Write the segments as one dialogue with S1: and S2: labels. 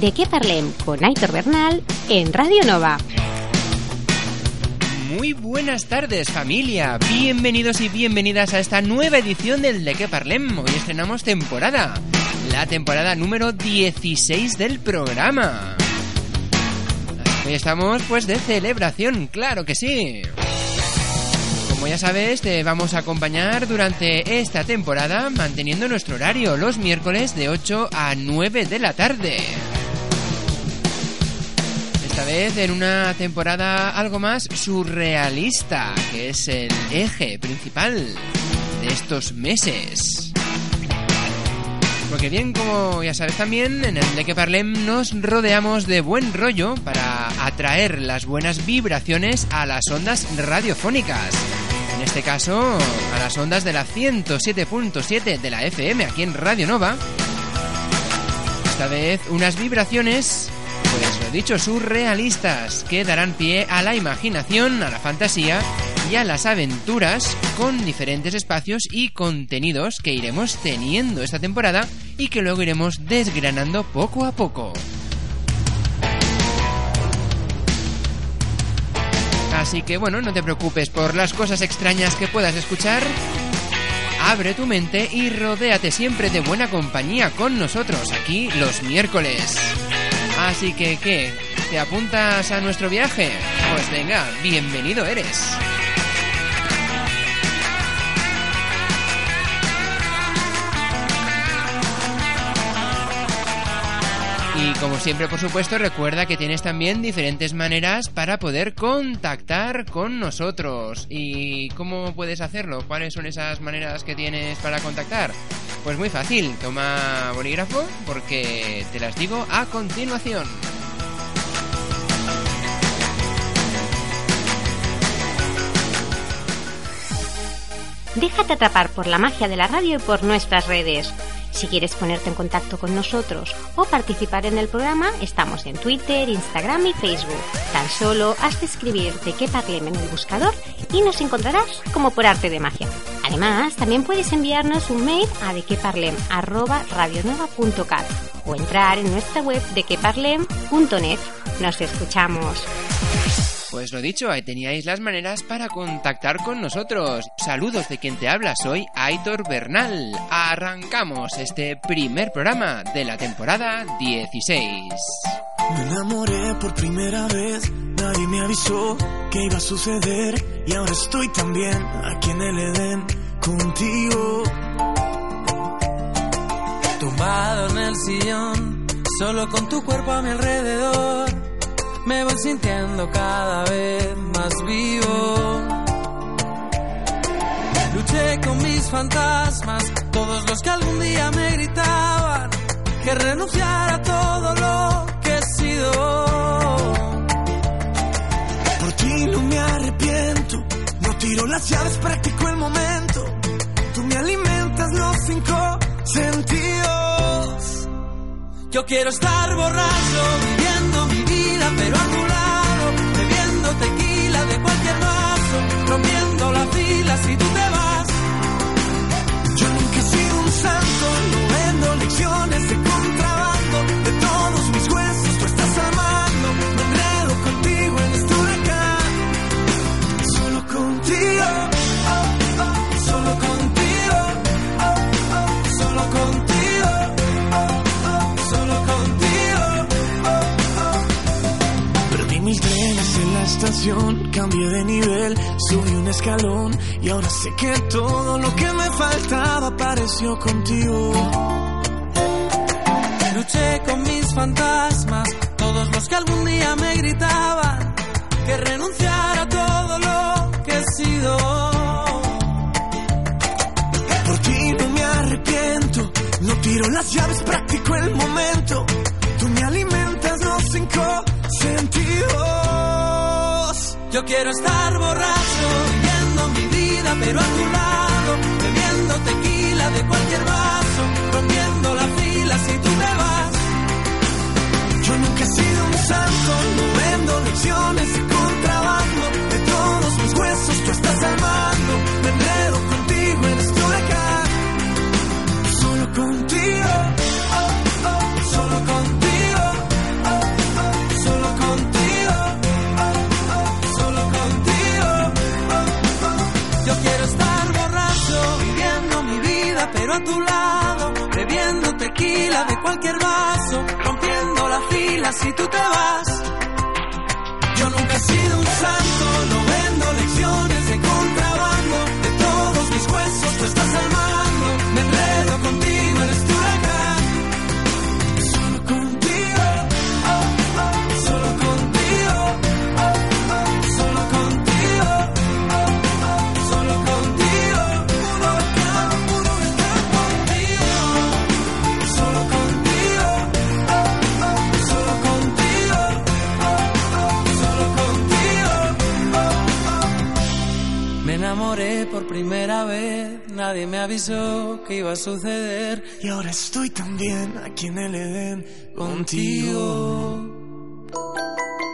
S1: De qué parlem con Aitor Bernal en Radio Nova.
S2: Muy buenas tardes familia, bienvenidos y bienvenidas a esta nueva edición del De qué Parlem. Hoy estrenamos temporada, la temporada número 16 del programa. Hoy estamos pues de celebración, claro que sí. Como ya sabes, te vamos a acompañar durante esta temporada manteniendo nuestro horario los miércoles de 8 a 9 de la tarde. Esta vez en una temporada algo más surrealista, que es el eje principal de estos meses. Porque bien, como ya sabes también, en el de que Parlem nos rodeamos de buen rollo para atraer las buenas vibraciones a las ondas radiofónicas. En este caso, a las ondas de la 107.7 de la FM aquí en Radio Nova. Esta vez unas vibraciones pues lo dicho, surrealistas, que darán pie a la imaginación, a la fantasía y a las aventuras con diferentes espacios y contenidos que iremos teniendo esta temporada y que luego iremos desgranando poco a poco. Así que bueno, no te preocupes por las cosas extrañas que puedas escuchar. Abre tu mente y rodéate siempre de buena compañía con nosotros aquí los miércoles. Así que, ¿qué? ¿Te apuntas a nuestro viaje? Pues venga, bienvenido eres. Y como siempre, por supuesto, recuerda que tienes también diferentes maneras para poder contactar con nosotros. ¿Y cómo puedes hacerlo? ¿Cuáles son esas maneras que tienes para contactar? Pues muy fácil, toma bolígrafo porque te las digo a continuación.
S1: Déjate atrapar por la magia de la radio y por nuestras redes. Si quieres ponerte en contacto con nosotros o participar en el programa, estamos en Twitter, Instagram y Facebook. Tan solo has de escribir de qué parlem en el buscador y nos encontrarás como por arte de magia. Además, también puedes enviarnos un mail a dequeparlem@radionova.cat o entrar en nuestra web dequeparlem.net. Nos escuchamos.
S2: Pues lo dicho, ahí teníais las maneras para contactar con nosotros. Saludos de quien te habla, soy Aitor Bernal. Arrancamos este primer programa de la temporada 16.
S3: Me enamoré por primera vez, nadie me avisó que iba a suceder y ahora estoy también aquí en el Edén contigo.
S4: Tumbado en el sillón, solo con tu cuerpo a mi alrededor, me voy sintiendo cada vez más vivo. Luché con mis fantasmas, todos los que algún día me gritaban que renunciara a todo lo que he sido.
S3: Por ti no me arrepiento, no tiro las llaves, practico el momento. Tú me alimentas los cinco sentidos.
S4: Yo quiero estar borracho, pero a tu lado, bebiendo tequila de cualquier vaso, rompiendo las filas si tú te vas.
S3: Yo nunca he sido un santo, no vendo lecciones de contrabando. Estación, cambié de nivel, subí un escalón y ahora sé que todo lo que me faltaba apareció contigo.
S4: Luché con mis fantasmas, todos los que algún día me gritaban que renunciara a todo lo que he sido.
S3: Por ti no me arrepiento, no tiro las llaves, practico el momento. Tú me alimentas los cinco sentidos.
S4: Yo quiero estar borracho, viviendo mi vida, pero a tu lado, bebiendo tequila de cualquier vaso, rompiendo la fila si tú te vas.
S3: Yo nunca he sido un santo, no vendo lecciones de
S4: que iba a suceder
S3: Y ahora estoy también aquí en el Edén contigo.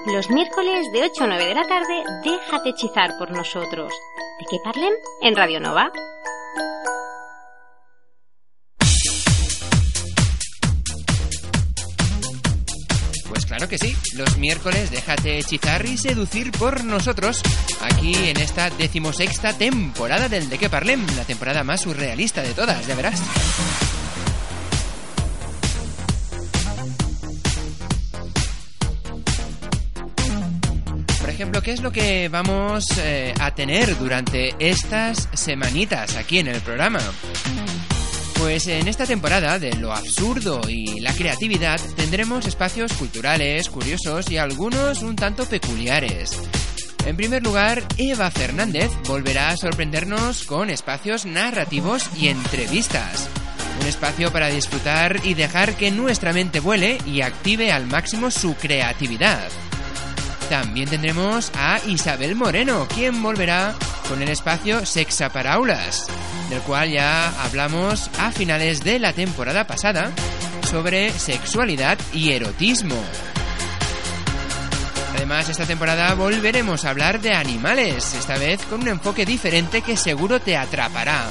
S1: Los miércoles de 8 a 9 de la tarde, déjate hechizar por nosotros. ¿De qué parlem? En Radio Nova.
S2: Que sí, los miércoles déjate hechizar y seducir por nosotros, aquí en esta decimosexta temporada del De qué Parlem, la temporada más surrealista de todas, ya verás. Por ejemplo, ¿qué es lo que vamos eh, a tener durante estas semanitas aquí en el programa? Pues en esta temporada de lo absurdo y la creatividad tendremos espacios culturales, curiosos y algunos un tanto peculiares. En primer lugar, Eva Fernández volverá a sorprendernos con espacios narrativos y entrevistas. Un espacio para disfrutar y dejar que nuestra mente vuele y active al máximo su creatividad. También tendremos a Isabel Moreno, quien volverá con el espacio Sexa para Aulas, del cual ya hablamos a finales de la temporada pasada sobre sexualidad y erotismo. Además, esta temporada volveremos a hablar de animales, esta vez con un enfoque diferente que seguro te atrapará.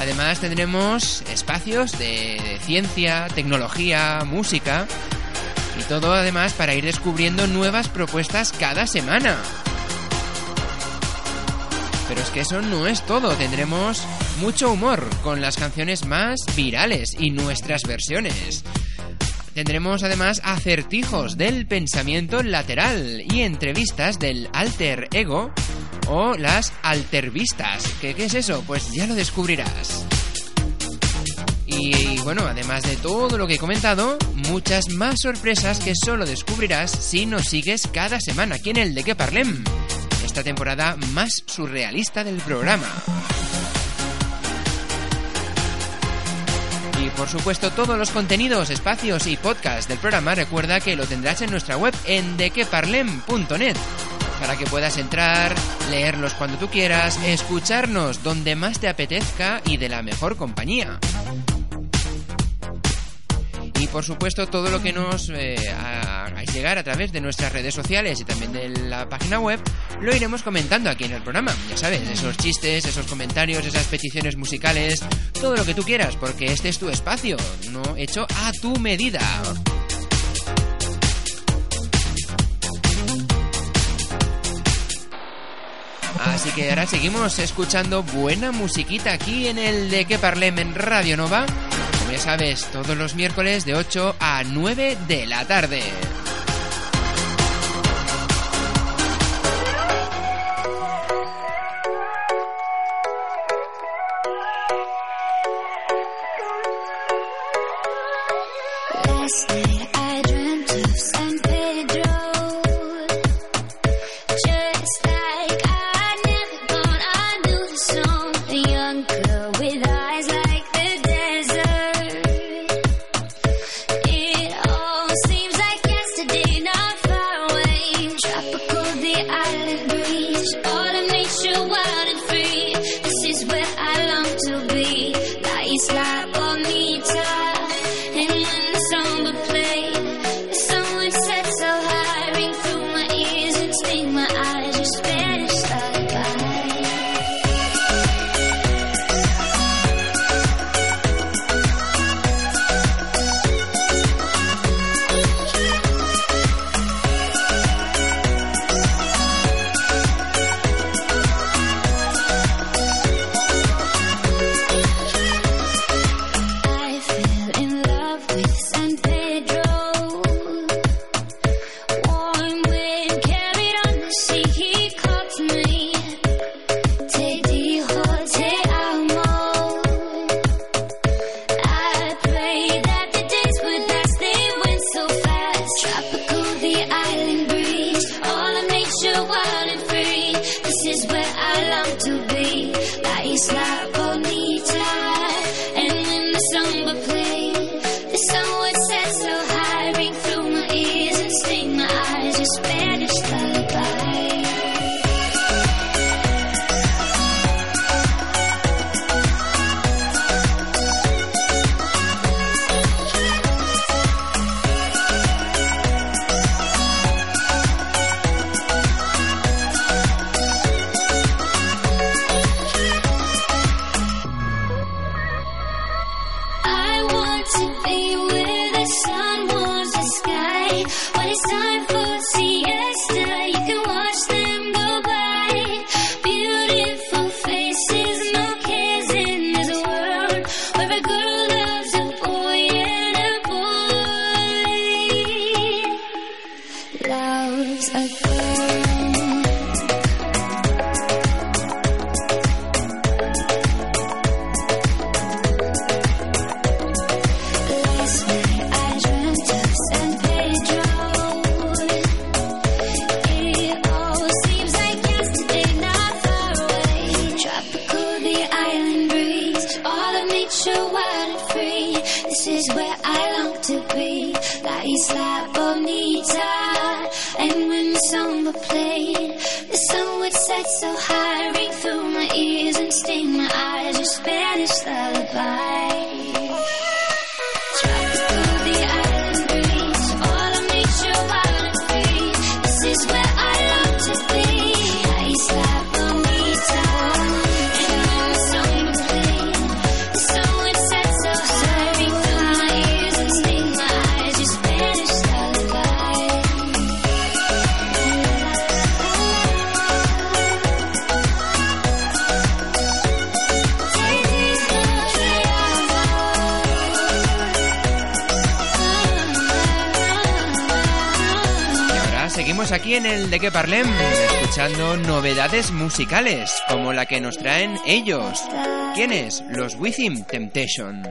S2: Además, tendremos espacios de, de ciencia, tecnología, música y todo además para ir descubriendo nuevas propuestas cada semana. Pero es que eso no es todo, tendremos mucho humor con las canciones más virales y nuestras versiones.
S5: Tendremos además acertijos del pensamiento lateral y entrevistas del alter ego o las altervistas. ¿Qué, qué es eso? Pues ya lo descubrirás. Y bueno, además de todo lo que he comentado, muchas más sorpresas que solo descubrirás si nos sigues cada semana aquí en el De Que Parlem, esta temporada más surrealista del programa. Y por supuesto todos los contenidos, espacios y podcasts del programa recuerda que lo tendrás en nuestra web en dequeparlem.net para que puedas entrar, leerlos cuando tú quieras, escucharnos donde más te apetezca y de la mejor compañía. Y por supuesto todo lo que nos eh, hagáis llegar a través de nuestras redes sociales y también de la página web lo iremos comentando aquí en el programa. Ya sabes, esos chistes, esos comentarios, esas peticiones musicales, todo lo que tú quieras, porque este es tu espacio, no hecho a tu medida. Así que ahora seguimos escuchando buena musiquita aquí en el de que parlem en Radio Nova. Sabes, todos los miércoles de 8 a 9 de la tarde. summer played. The sun would set so high, ring through my ears and sting my eyes. A Spanish lullaby. Aquí en el De Que Parlem, escuchando novedades musicales, como la que nos traen ellos. ¿Quiénes? Los Within Temptation.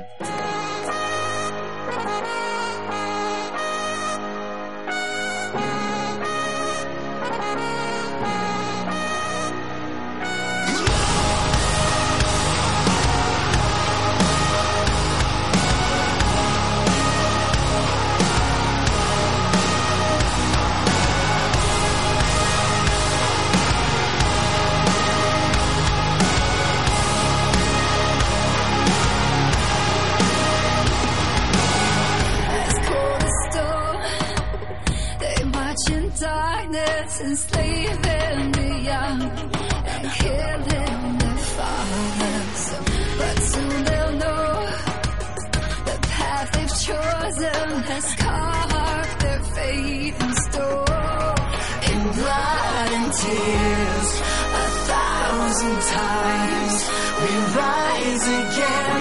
S6: a thousand times. We rise again.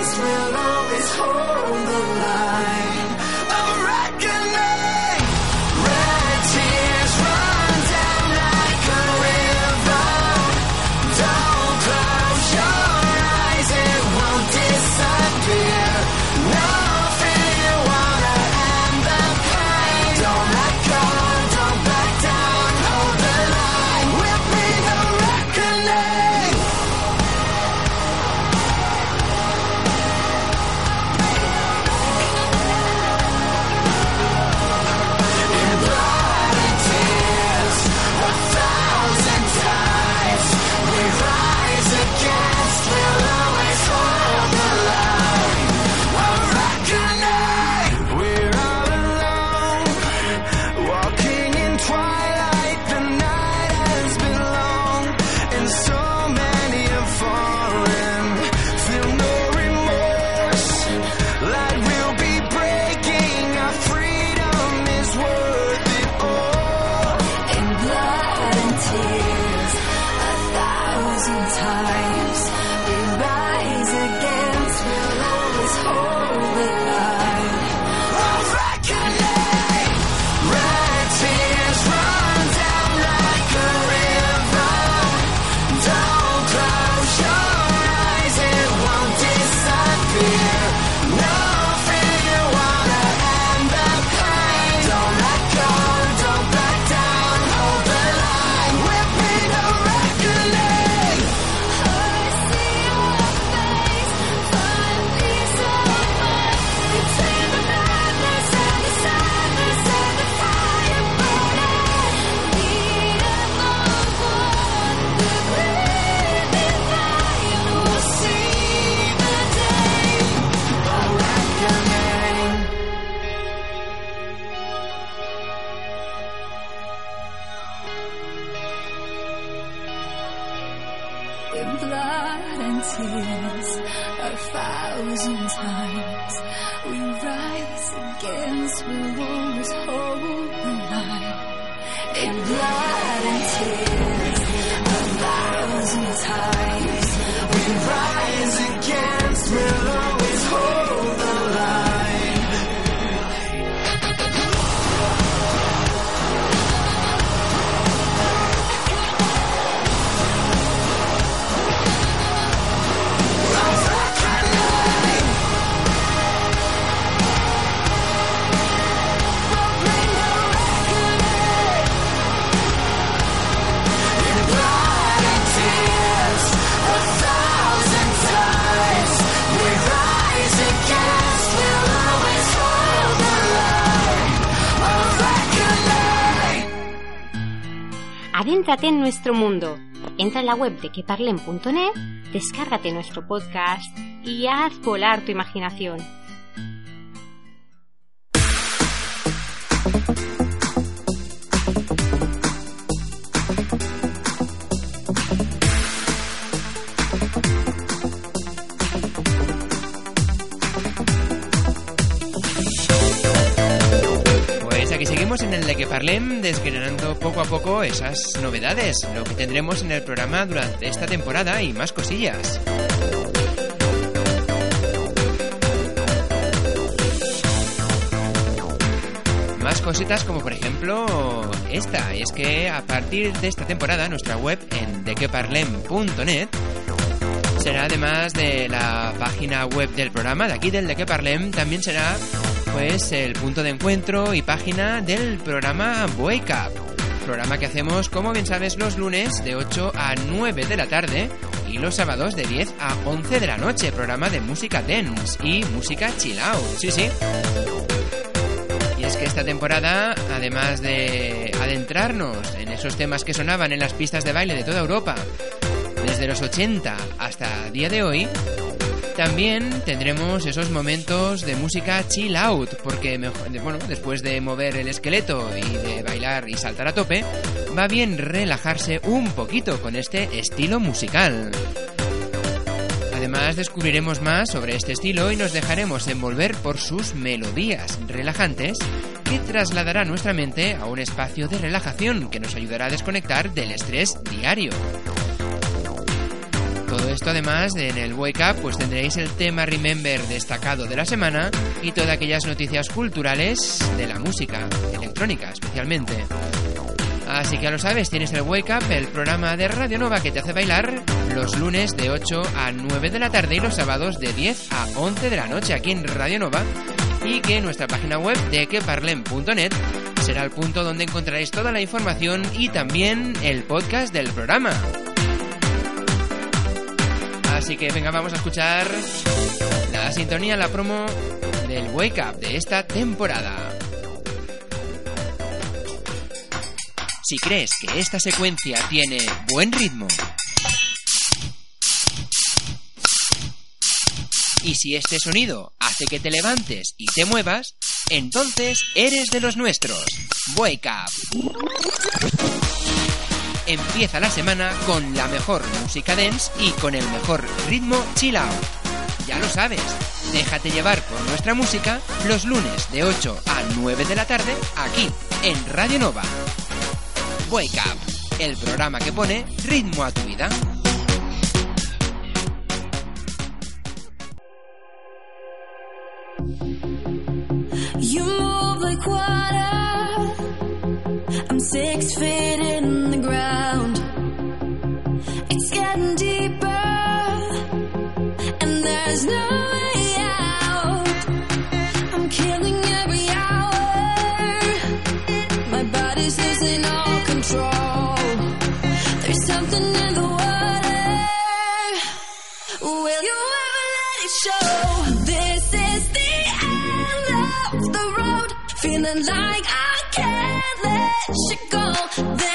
S6: La web de queparlen.net, descárgate nuestro podcast y haz volar tu imaginación.
S5: Parlem desgranando poco a poco esas novedades, lo que tendremos en el programa durante esta temporada y más cosillas. Más
S2: cositas como por ejemplo esta, es que a partir de esta temporada nuestra web en dequeparlem.net será además de la página web del programa, de aquí del De Que Parlem, también será pues el punto de encuentro y página del programa Wake Up. Programa que hacemos, como bien sabes, los lunes de 8 a 9 de la tarde y los sábados de 10 a 11 de la noche. Programa de música dance y música chill out. Sí, sí. Y es que esta temporada, además de adentrarnos en esos temas que sonaban en las pistas de baile de toda Europa, desde los 80 hasta día de hoy, también tendremos esos momentos de música chill out, porque bueno, después de mover el esqueleto y de bailar y saltar a tope, va bien relajarse un poquito con este estilo musical. Además descubriremos más sobre este estilo y nos dejaremos envolver por sus melodías relajantes que trasladará nuestra mente a un espacio de relajación que nos ayudará a desconectar del estrés diario. Todo esto además de en el Wake Up pues tendréis el tema Remember destacado de la semana y todas aquellas noticias culturales de la música, electrónica especialmente. Así que ya lo sabes, tienes el Wake Up, el programa de Radio Nova que te hace bailar los lunes de 8 a 9 de la tarde y los sábados de 10 a 11 de la noche aquí en Radio Nova y que nuestra página web de queparlem.net será el punto donde encontraréis toda la información y también el podcast del programa. Así que venga, vamos a escuchar la sintonía, la promo del Wake Up de esta temporada. Si crees que esta secuencia tiene buen ritmo, y si este sonido hace que te levantes y te muevas, entonces eres de los nuestros. Wake Up. Empieza la semana con la mejor música dance y con el mejor ritmo chill out. Ya lo sabes, déjate llevar por nuestra música los lunes de 8 a 9 de la tarde aquí en Radio Nova. Wake Up, el programa que pone ritmo a tu vida.
S5: Six feet in the ground. It's getting deeper, and there's no way out. I'm killing every hour. My body's losing all control. There's something in the water. Will you ever let it show? This is the end of the road. Feeling like I let you go. There's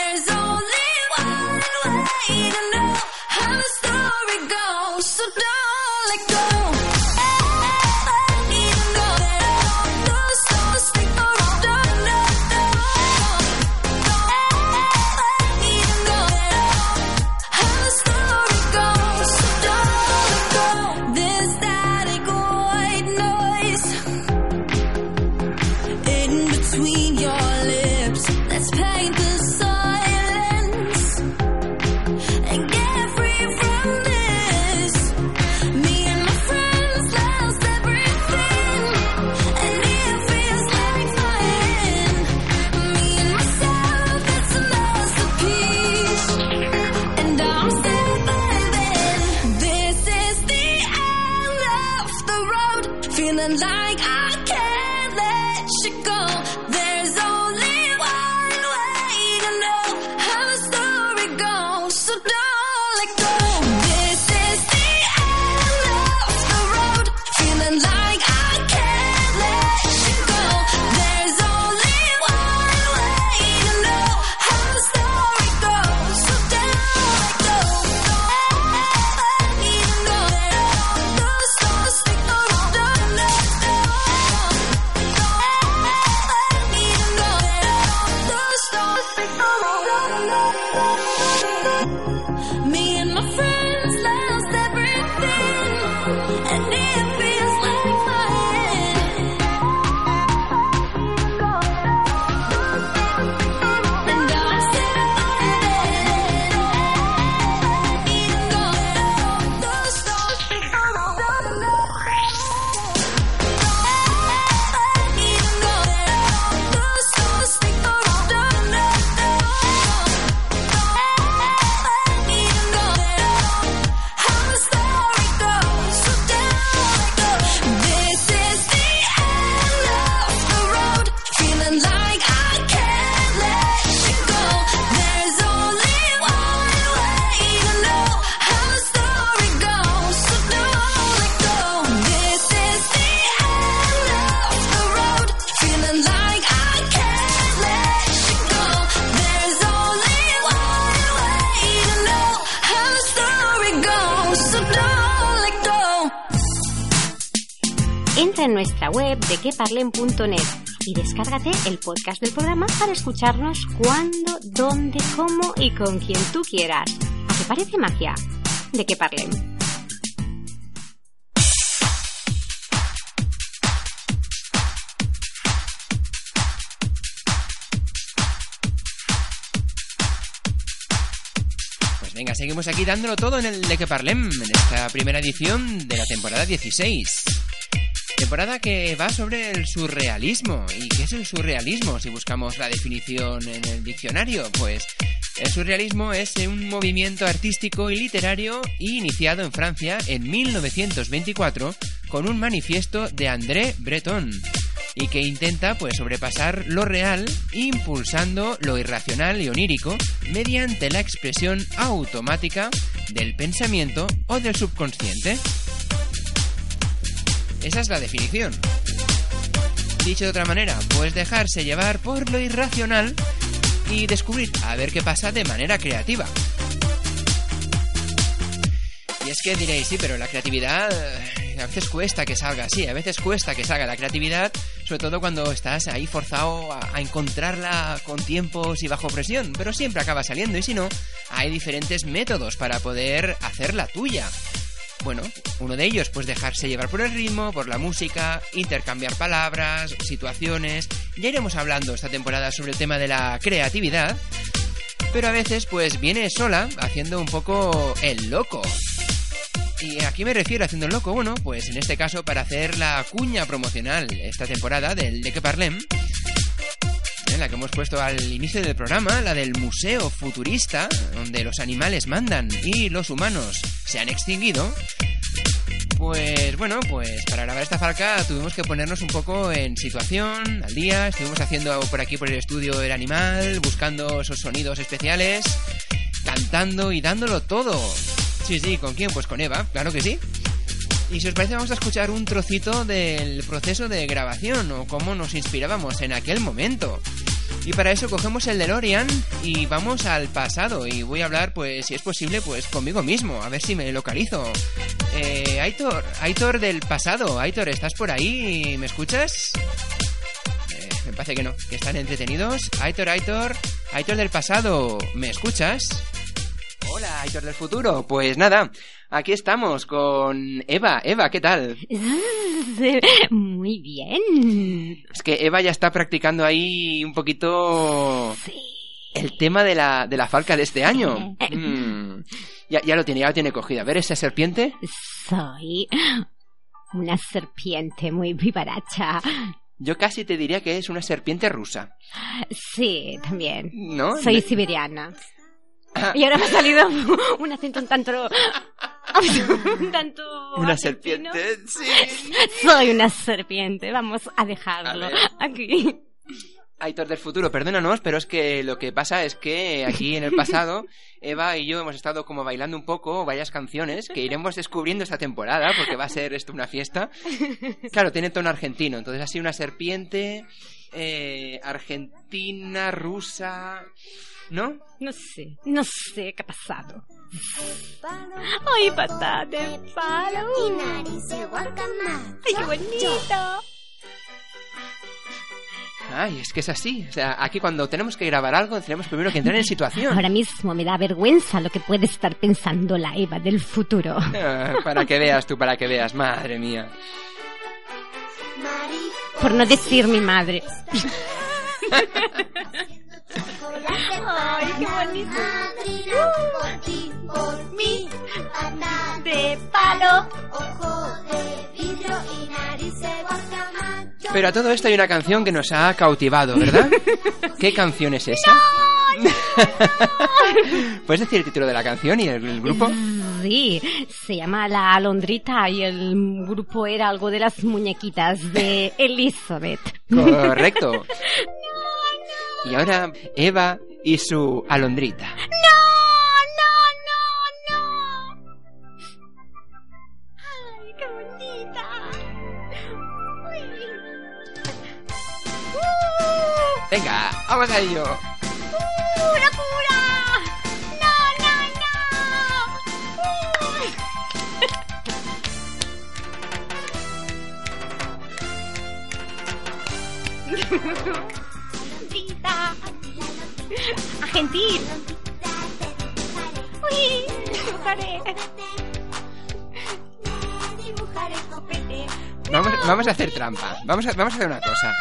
S1: queparlen.net y descárgate el podcast del programa para escucharnos cuando, dónde, cómo y con quien tú quieras. ¿A qué parece magia? De que parlen.
S2: Pues venga, seguimos aquí dándolo todo en el de que parlem, en esta primera edición de la temporada 16. Temporada que va sobre el surrealismo. ¿Y qué es el surrealismo? Si buscamos la definición en el diccionario, pues el surrealismo es un movimiento artístico y literario iniciado en Francia en 1924 con un manifiesto de André Breton y que intenta pues sobrepasar lo real impulsando lo irracional y onírico mediante la expresión automática del pensamiento o del subconsciente. Esa es la definición. Dicho de otra manera, pues dejarse llevar por lo irracional y descubrir a ver qué pasa de manera creativa. Y es que diréis, sí, pero la creatividad eh, a veces cuesta que salga, sí, a veces cuesta que salga la creatividad, sobre todo cuando estás ahí forzado a, a encontrarla con tiempos y bajo presión, pero siempre acaba saliendo y si no, hay diferentes métodos para poder hacerla tuya. Bueno, uno de ellos, pues dejarse llevar por el ritmo, por la música, intercambiar palabras, situaciones. Ya iremos hablando esta temporada sobre el tema de la creatividad. Pero a veces, pues viene sola, haciendo un poco el loco. ¿Y a qué me refiero haciendo el loco? Bueno, pues en este caso para hacer la cuña promocional esta temporada del De que Parlem, la que hemos puesto al inicio del programa, la del Museo Futurista, donde los animales mandan y los humanos se han extinguido. Pues bueno, pues para grabar esta falca tuvimos que ponernos un poco en situación, al día, estuvimos haciendo por aquí por el estudio el animal, buscando esos sonidos especiales, cantando y dándolo todo. Sí, sí, ¿con quién? Pues con Eva, claro que sí. Y si os parece vamos a escuchar un trocito del proceso de grabación o cómo nos inspirábamos en aquel momento. Y para eso cogemos el DeLorean y vamos al pasado y voy a hablar, pues, si es posible, pues conmigo mismo, a ver si me localizo. Eh, Aitor, Aitor del pasado, Aitor, ¿estás por ahí? ¿Me escuchas? Eh, me parece que no, que están entretenidos. Aitor, Aitor, Aitor del pasado, ¿me escuchas? Hola, Aitor del futuro. Pues nada, aquí estamos con Eva. Eva, ¿qué tal?
S1: Muy bien.
S2: Es que Eva ya está practicando ahí un poquito
S1: Sí.
S2: el tema de la, de la falca de este año. Mm, ya, ya lo tiene, ya lo tiene cogido. A ver, esa serpiente.
S1: Soy una serpiente muy vivaracha.
S2: Yo casi te diría que es una serpiente rusa.
S1: Sí, también.
S2: ¿No?
S1: Soy siberiana. Y ahora me ha salido un acento un tanto... Un tanto...
S2: Una
S1: argentino.
S2: serpiente, sí.
S1: Soy una serpiente, vamos a dejarlo
S2: A
S1: aquí.
S2: Aitor del futuro, perdónanos, pero es que lo que pasa es que aquí en el pasado, Eva y yo hemos estado como bailando un poco varias canciones que iremos descubriendo esta temporada, porque va a ser esto una fiesta. Claro, tiene tono argentino, entonces así una serpiente, eh, argentina, rusa, ¿no?
S1: No sé, no sé qué ha pasado. Ay, patada de palo. Ay, qué bonito.
S2: Ay, es que es así. O sea, aquí cuando tenemos que grabar algo, tenemos primero que entrar en situación.
S1: Ahora mismo me da vergüenza lo que puede estar pensando la Eva del futuro.
S2: Ah, para que veas tú, para que veas, madre mía.
S1: Por no decir mi madre.
S5: Ay, qué bonito. por ti, por mí. Pata
S1: De palo.
S5: ojo de vidrio y nariz de guacamayo.
S2: Pero a todo esto hay una canción que nos ha cautivado, ¿verdad? ¿Qué canción es esa? ¿Puedes decir el título de la canción y el, el grupo?
S1: Sí, se llama La Alondrita y el grupo era algo de las muñequitas de Elizabeth.
S2: Correcto. Y ahora Eva y su alondrita.
S1: ¡No! ¡No, no, no! ¡Ay, qué bonita! ¡Uh!
S2: Venga, vamos a ello.
S1: ¡Uh, ¡No, no, no!
S2: Vamos, a hacer trampa. Vamos a, vamos a hacer una cosa.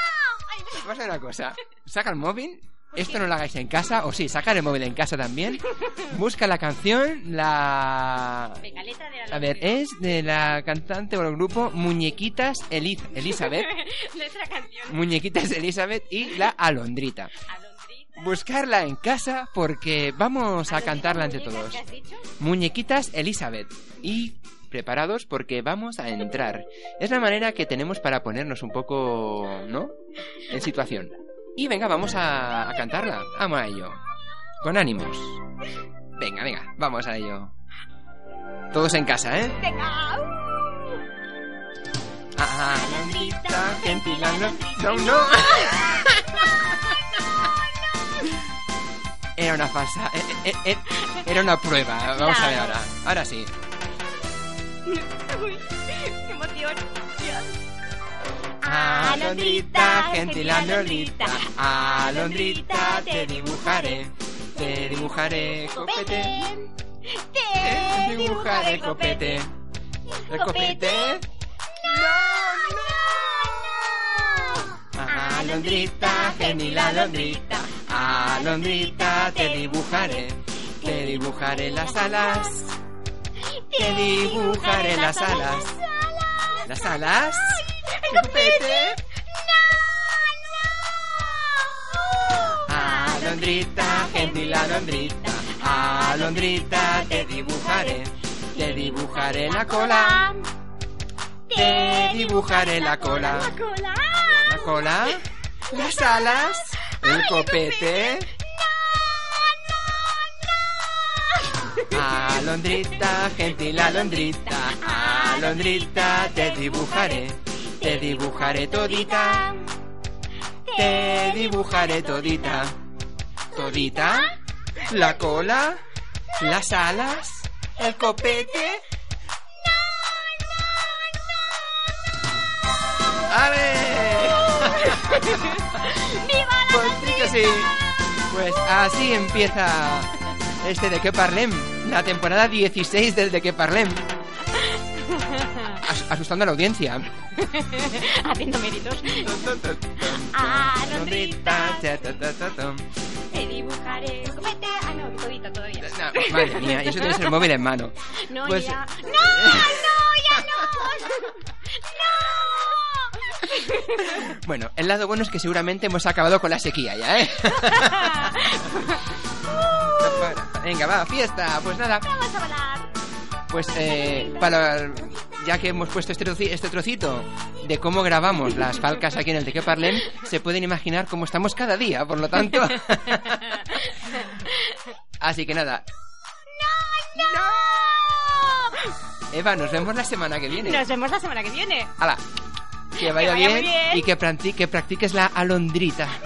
S2: Vamos a hacer una cosa. Saca el móvil. Esto no lo hagáis en casa, o sí, saca el móvil en casa también. Busca la canción, la. A ver, es de la cantante o el grupo Muñequitas Eliz Elizabeth. Muñequitas Elizabeth y la Alondrita. Buscarla en casa porque vamos a cantarla entre
S1: ¿Muñecas
S2: todos.
S1: que has dicho?
S2: Muñequitas Elizabeth. Y preparados porque vamos a entrar. Es la manera que tenemos para ponernos un poco, ¿no? En situación. Y venga, vamos a, a cantarla. Vamos a ello. Con ánimos. Venga, venga, vamos a ello. Todos en casa, ¿eh?
S1: Venga.
S2: Ah, Alondrita, gentil Alondrita. No, no. Era una falsa. eh, eh, eh, Era una prueba. Vamos a ver ahora. Ahora sí.
S1: Uy, qué emoción. Dios.
S2: Alondrita, gentil Alondrita, Alondrita, te dibujaré, te dibujaré copete, te dibujaré copete, el copete. No, no. Alondrita, gentil Alondrita, Alondrita, te dibujaré, te dibujaré las alas, te dibujaré las alas, las alas. Copete. Alondrita, gentil alondrita, alondrita, te dibujaré, te dibujaré la cola, te dibujaré la cola,
S1: La cola.
S2: la cola, las alas, el copete. Alondrita, gentil alondrita, alondrita, te dibujaré, te dibujaré todita, te dibujaré todita, todita, la cola, las alas, el copete. ¡A ver! Pues sí que sí. Pues así empieza este de que parlem, la temporada 16 del de que parlem. As- asustando a la audiencia.
S1: Haciendo méritos.
S2: Ta.
S1: Te dibujaré. Ah, no, todito todavía.
S2: No, madre mía, y eso tienes el móvil en mano.
S1: No,
S2: Pues-
S1: ya. ¡No! ¡No! ¡Ya no! ¡No!
S2: Bueno, el lado bueno es que seguramente hemos acabado con la sequía ya, ¿eh? Venga, va, fiesta. Pues nada,
S1: Vamos a volar.
S2: pues eh, para ya que hemos puesto este, este trocito de cómo grabamos las falcas aquí en el de que parlem, se pueden imaginar cómo estamos cada día, por lo tanto. Así que nada. Eva, nos vemos la semana que viene.
S1: Nos vemos la semana que viene.
S2: Hala. Que vaya, bien,
S1: bien.
S2: y que, practi- que practiques la alondrita.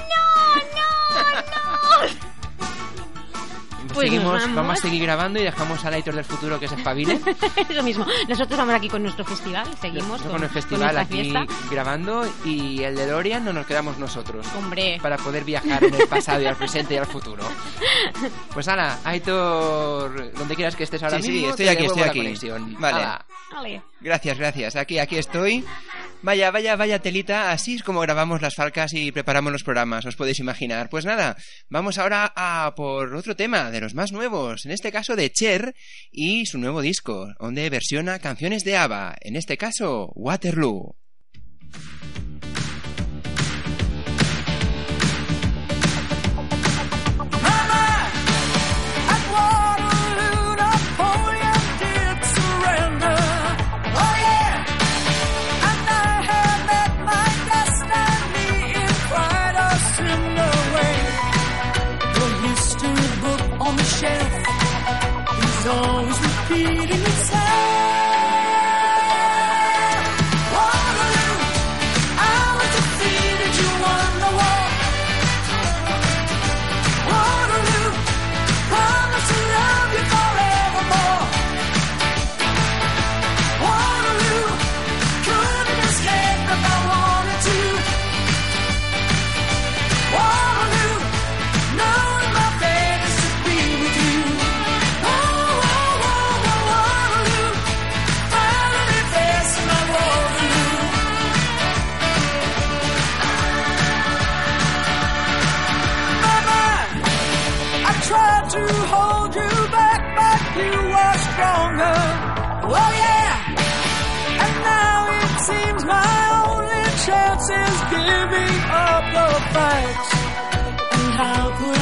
S1: Pues
S2: Seguimos,
S1: nos vamos.
S2: vamos a seguir grabando y dejamos a Aitor del futuro que se espabile.
S1: Eso mismo. Nosotros vamos aquí con nuestro festival. Seguimos
S2: Nosotros
S1: con,
S2: con el festival aquí
S1: fiesta.
S2: grabando y el de Dorian no nos quedamos nosotros.
S1: Hombre.
S2: Para poder viajar en el pasado y al presente y al futuro. Pues Ana, Aitor, donde quieras que estés ahora
S7: Sí, sí,
S2: mismo,
S7: estoy
S2: te
S7: aquí, estoy aquí.
S2: conexión.
S7: Vale.
S2: Hala.
S1: Vale.
S7: Gracias, gracias. Aquí, aquí estoy. Vaya, vaya, vaya telita. Así es como grabamos las falcas y preparamos los programas, os podéis imaginar. Pues nada, vamos ahora a por otro tema de los más nuevos. En este caso de Cher y su nuevo disco, donde versiona canciones de ABBA. En este caso, Waterloo.
S6: beat your fights. And how could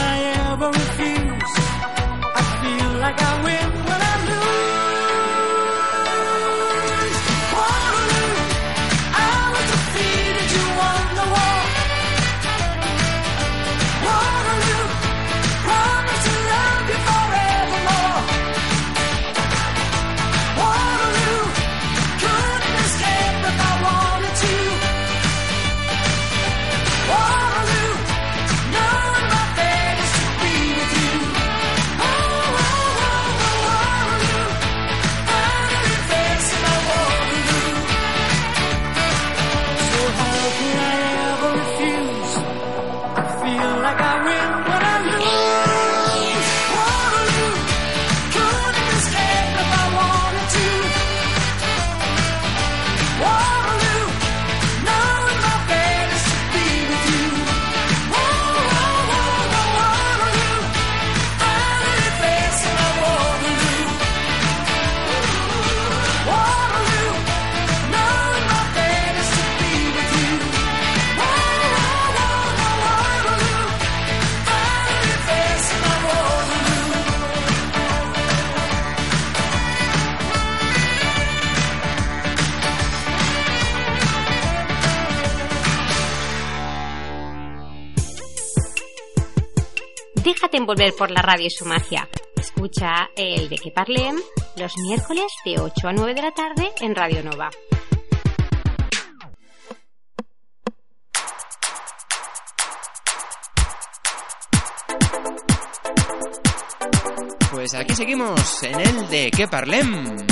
S1: Envolver por la radio y su magia. Escucha el de que parlem los miércoles de 8 a 9 de la tarde en Radio Nova.
S2: Pues aquí seguimos en el de que parlem.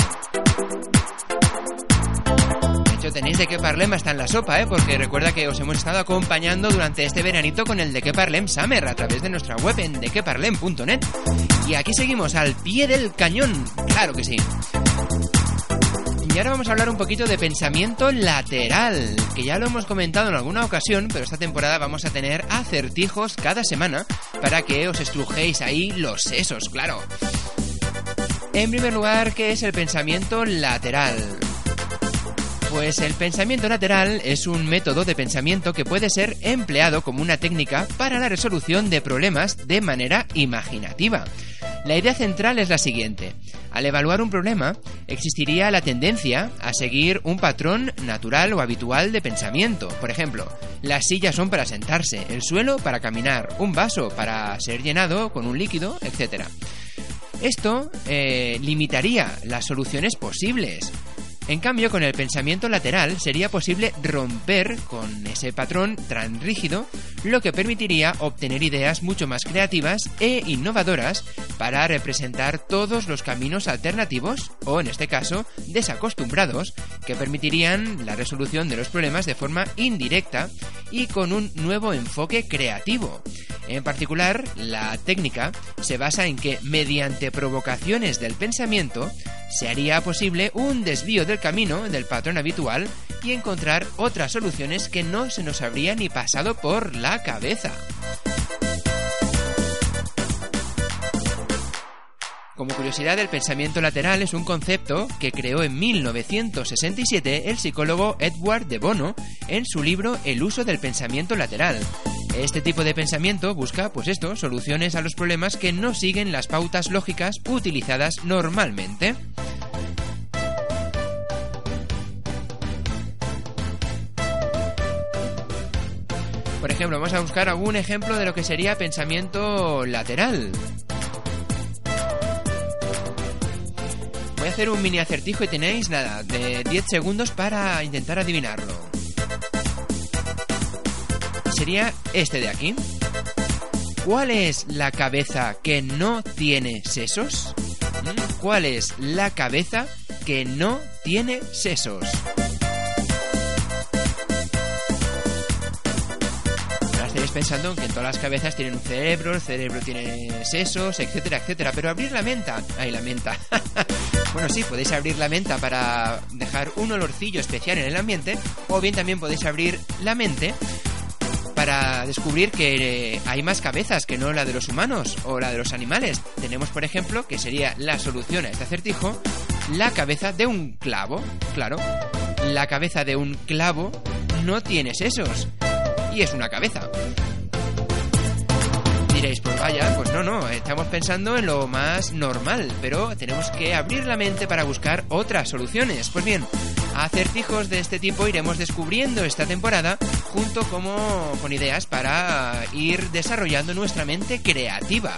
S2: Tenéis de que parlem hasta en la sopa, ¿eh? Porque recuerda que os hemos estado acompañando durante este veranito con el de que parlem Summer a través de nuestra web en dequeparlem.net. Y aquí seguimos al pie del cañón, claro que sí. Y ahora vamos a hablar un poquito de pensamiento lateral, que ya lo hemos comentado en alguna ocasión, pero esta temporada vamos a tener acertijos cada semana para que os estrujéis ahí los sesos, claro. En primer lugar, ¿qué es el pensamiento lateral? Pues el pensamiento lateral es un método de pensamiento que puede ser empleado como una técnica para la resolución de problemas de manera imaginativa. La idea central es la siguiente. Al evaluar un problema, existiría la tendencia a seguir un patrón natural o habitual de pensamiento. Por ejemplo, las sillas son para sentarse, el suelo para caminar, un vaso para ser llenado con un líquido, etc. Esto eh, limitaría las soluciones posibles. En cambio, con el pensamiento lateral sería posible romper con ese patrón tan rígido, lo que permitiría obtener ideas mucho más creativas e innovadoras para representar todos los caminos alternativos, o en este caso, desacostumbrados, que permitirían la resolución de los problemas de forma indirecta y con un nuevo enfoque creativo. En particular, la técnica se basa en que mediante provocaciones del pensamiento se haría posible un desvío del camino del patrón habitual y encontrar otras soluciones que no se nos habría ni pasado por la cabeza. Como curiosidad, el pensamiento lateral es un concepto que creó en 1967 el psicólogo Edward de Bono en su libro El uso del pensamiento lateral. Este tipo de pensamiento busca, pues esto, soluciones a los problemas que no siguen las pautas lógicas utilizadas normalmente. Por ejemplo, vamos a buscar algún ejemplo de lo que sería pensamiento lateral. Voy a hacer un mini acertijo y tenéis nada, de 10 segundos para intentar adivinarlo. Sería este de aquí. ¿Cuál es la cabeza que no tiene sesos? ¿Mm? ¿Cuál es la cabeza que no tiene sesos? Ahora estaréis pensando en que todas las cabezas tienen un cerebro, el cerebro tiene sesos, etcétera, etcétera. Pero abrir la menta. Ay, la menta. bueno, sí, podéis abrir la menta para dejar un olorcillo especial en el ambiente. O bien también podéis abrir la mente para descubrir que eh, hay más cabezas que no la de los humanos o la de los animales. Tenemos, por ejemplo, que sería la solución a este acertijo, la cabeza de un clavo, claro. la cabeza de un clavo no tiene sesos. Y es una cabeza. Diréis, pues vaya, pues no, no, estamos pensando en lo más normal, pero tenemos que abrir la mente para buscar otras soluciones. Pues bien, acertijos de este tipo iremos descubriendo esta temporada junto como con ideas para ir desarrollando nuestra mente creativa.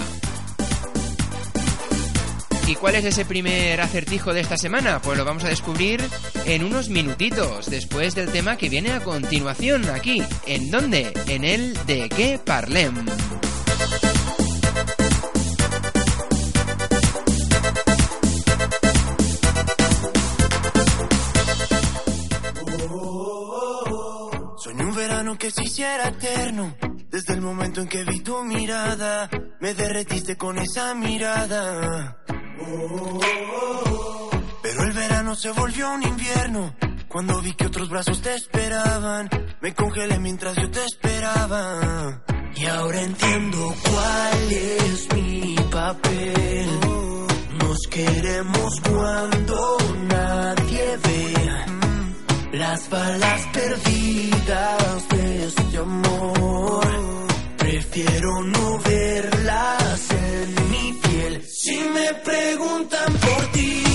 S2: ¿Y cuál es ese primer acertijo de esta semana? Pues lo vamos a descubrir en unos minutitos, después del tema que viene a continuación aquí. ¿En dónde? En el de qué parlem.
S3: Eterno. Desde el momento en que vi tu mirada, me derretiste con esa mirada. Pero el verano se volvió un invierno. Cuando vi que otros brazos te esperaban, me congelé mientras yo te esperaba. Y ahora entiendo cuál es mi papel. Nos queremos cuando nadie ve las balas perdidas de este amor. Prefiero no verlas en mi piel. Si me preguntan por ti,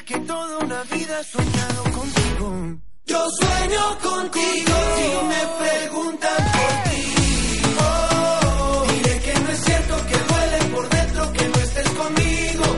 S3: que toda una vida he soñado contigo. Yo sueño contigo. Si me preguntan por ti. oh, diré que no es cierto que duele por dentro que no estés conmigo.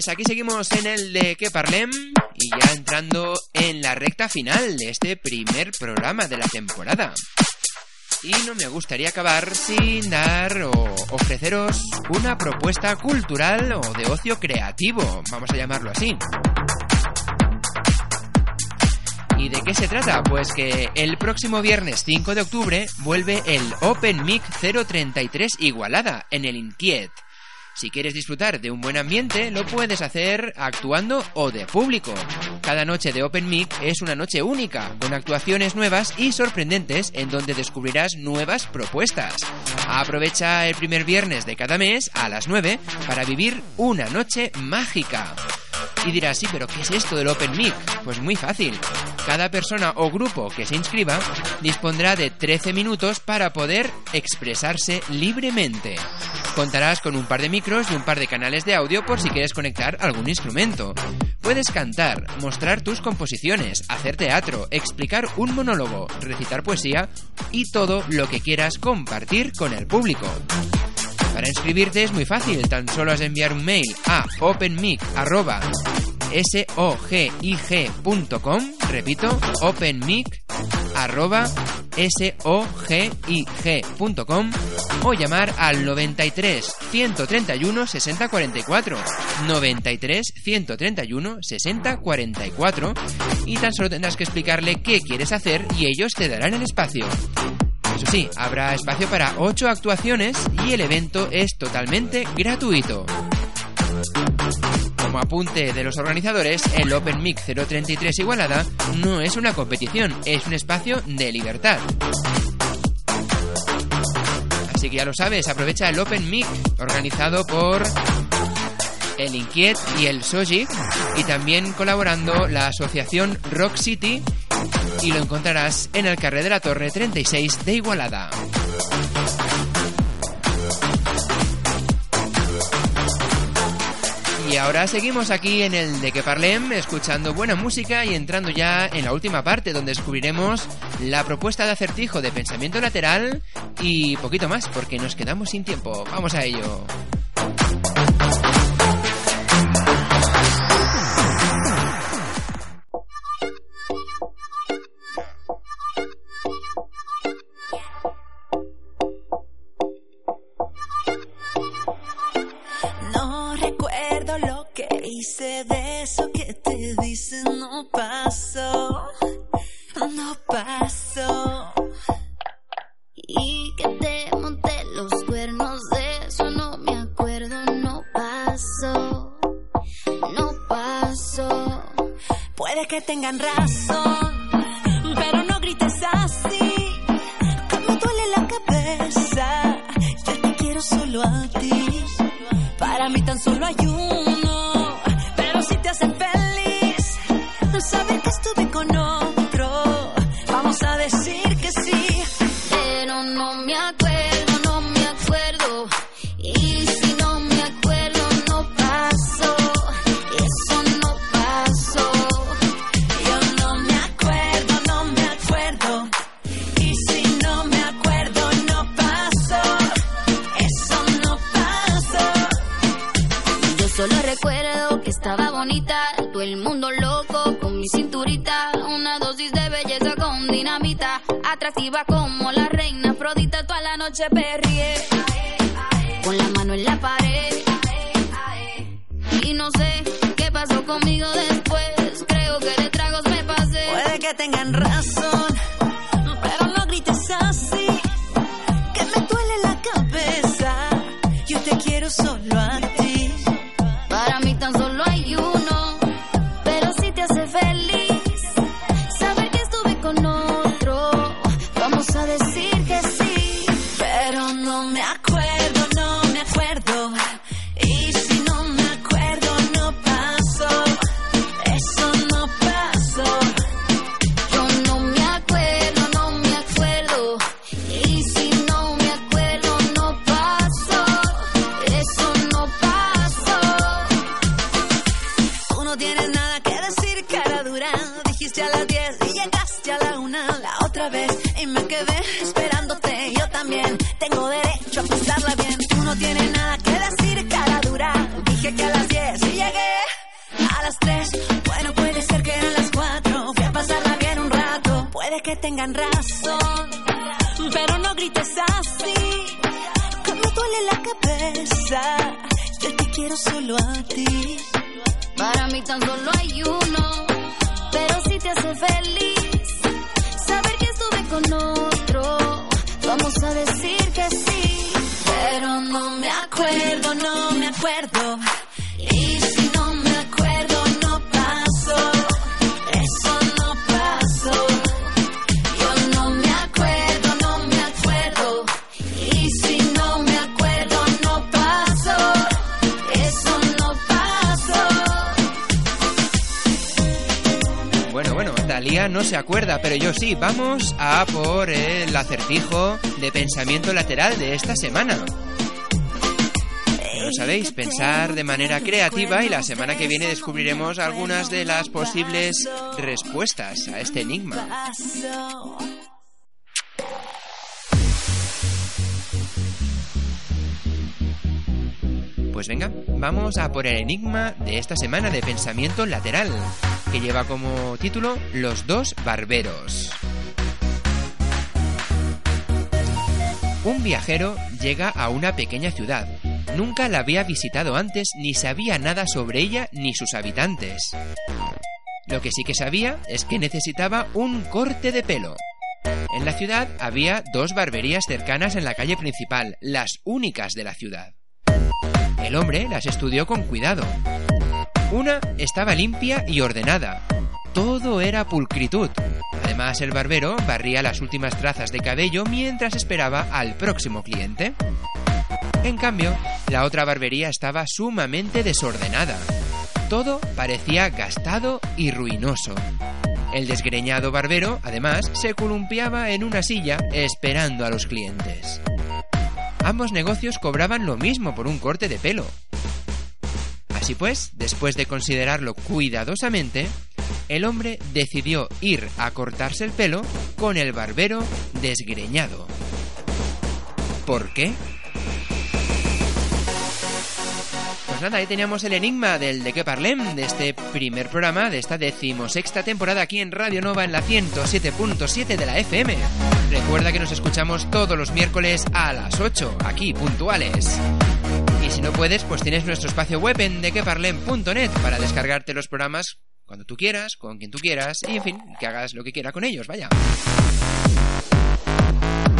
S2: Pues aquí seguimos en el de que parlem y ya entrando en la recta final de este primer programa de la temporada. Y no me gustaría acabar sin dar o ofreceros una propuesta cultural o de ocio creativo, vamos a llamarlo así. ¿Y de qué se trata? Pues que el próximo viernes 5 de octubre vuelve el Open Mic 033 Igualada en el Inquiet. Si quieres disfrutar de un buen ambiente, lo puedes hacer actuando o de público. Cada noche de Open Mic es una noche única, con actuaciones nuevas y sorprendentes en donde descubrirás nuevas propuestas. Aprovecha el primer viernes de cada mes a las 9 para vivir una noche mágica. Y dirás, sí, pero ¿qué es esto del Open Mic? Pues muy fácil. Cada persona o grupo que se inscriba dispondrá de 13 minutos para poder expresarse libremente. Contarás con un par de micros y un par de canales de audio por si quieres conectar algún instrumento. Puedes cantar, mostrar tus composiciones, hacer teatro, explicar un monólogo, recitar poesía y todo lo que quieras compartir con el público. Para inscribirte es muy fácil, tan solo has de enviar un mail a openmic.sogig.com, repito, openmic.sogig.com o llamar al 93 131 60 44 93 131 60 44 y tan solo tendrás que explicarle qué quieres hacer y ellos te darán el espacio. Eso sí, habrá espacio para 8 actuaciones y el evento es totalmente gratuito. Como apunte de los organizadores, el Open Mic 033 Igualada no es una competición, es un espacio de libertad. Así que ya lo sabes, aprovecha el Open Mic organizado por el Inquiet y el Soji y también colaborando la asociación Rock City y lo encontrarás en el carrer de la Torre 36 de Igualada. Y ahora seguimos aquí en el de que parlem, escuchando buena música y entrando ya en la última parte donde descubriremos la propuesta de acertijo de pensamiento lateral y poquito más porque nos quedamos sin tiempo. Vamos a ello.
S5: Que Vamos a
S2: por el acertijo de pensamiento lateral de esta semana. Lo sabéis, pensar de manera creativa y la semana que viene descubriremos algunas de las posibles respuestas a este enigma. Pues venga, vamos a por el enigma de esta semana de pensamiento lateral, que lleva como título Los dos barberos. Un viajero llega a una pequeña ciudad. Nunca la había visitado antes ni sabía nada sobre ella ni sus habitantes. Lo que sí que sabía es que necesitaba un corte de pelo. En la ciudad había dos barberías cercanas en la calle principal, las únicas de la ciudad. El hombre las estudió con cuidado. Una estaba limpia y ordenada. Todo era pulcritud. Además, el barbero barría las últimas trazas de cabello mientras esperaba al próximo cliente. En cambio, la otra barbería estaba sumamente desordenada. Todo parecía gastado y ruinoso. El desgreñado barbero, además, se columpiaba en una silla esperando a los clientes. Ambos negocios cobraban lo mismo por un corte de pelo. Así pues, después de considerarlo cuidadosamente, el hombre decidió ir a cortarse el pelo con el barbero desgreñado. ¿Por qué? Pues nada, ahí teníamos el enigma del de qué parlem de este primer programa de esta decimosexta temporada aquí en Radio Nova en la 107.7 de la FM. Recuerda que nos escuchamos todos los miércoles a las 8, aquí puntuales. Si no puedes, pues tienes nuestro espacio web en dequeparlem.net para descargarte los programas cuando tú quieras, con quien tú quieras y en fin, que hagas lo que quiera con ellos, vaya.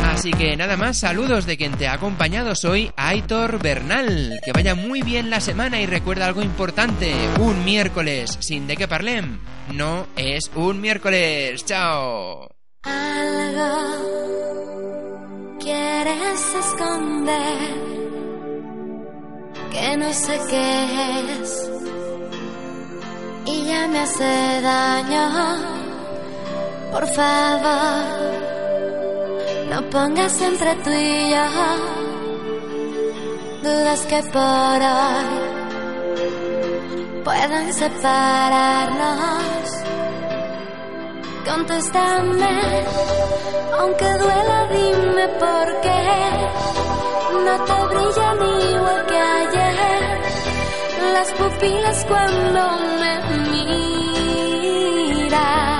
S2: Así que nada más, saludos de quien te ha acompañado. Soy Aitor Bernal. Que vaya muy bien la semana y recuerda algo importante. Un miércoles sin de qué parlem no es un miércoles. ¡Chao!
S5: Algo quieres esconder que no sé qué es y ya me hace daño. Por favor, no pongas entre tú y yo dudas que por hoy puedan separarnos. Contéstame, aunque duela, dime por qué no te brillan igual que ayer las pupilas cuando me miras.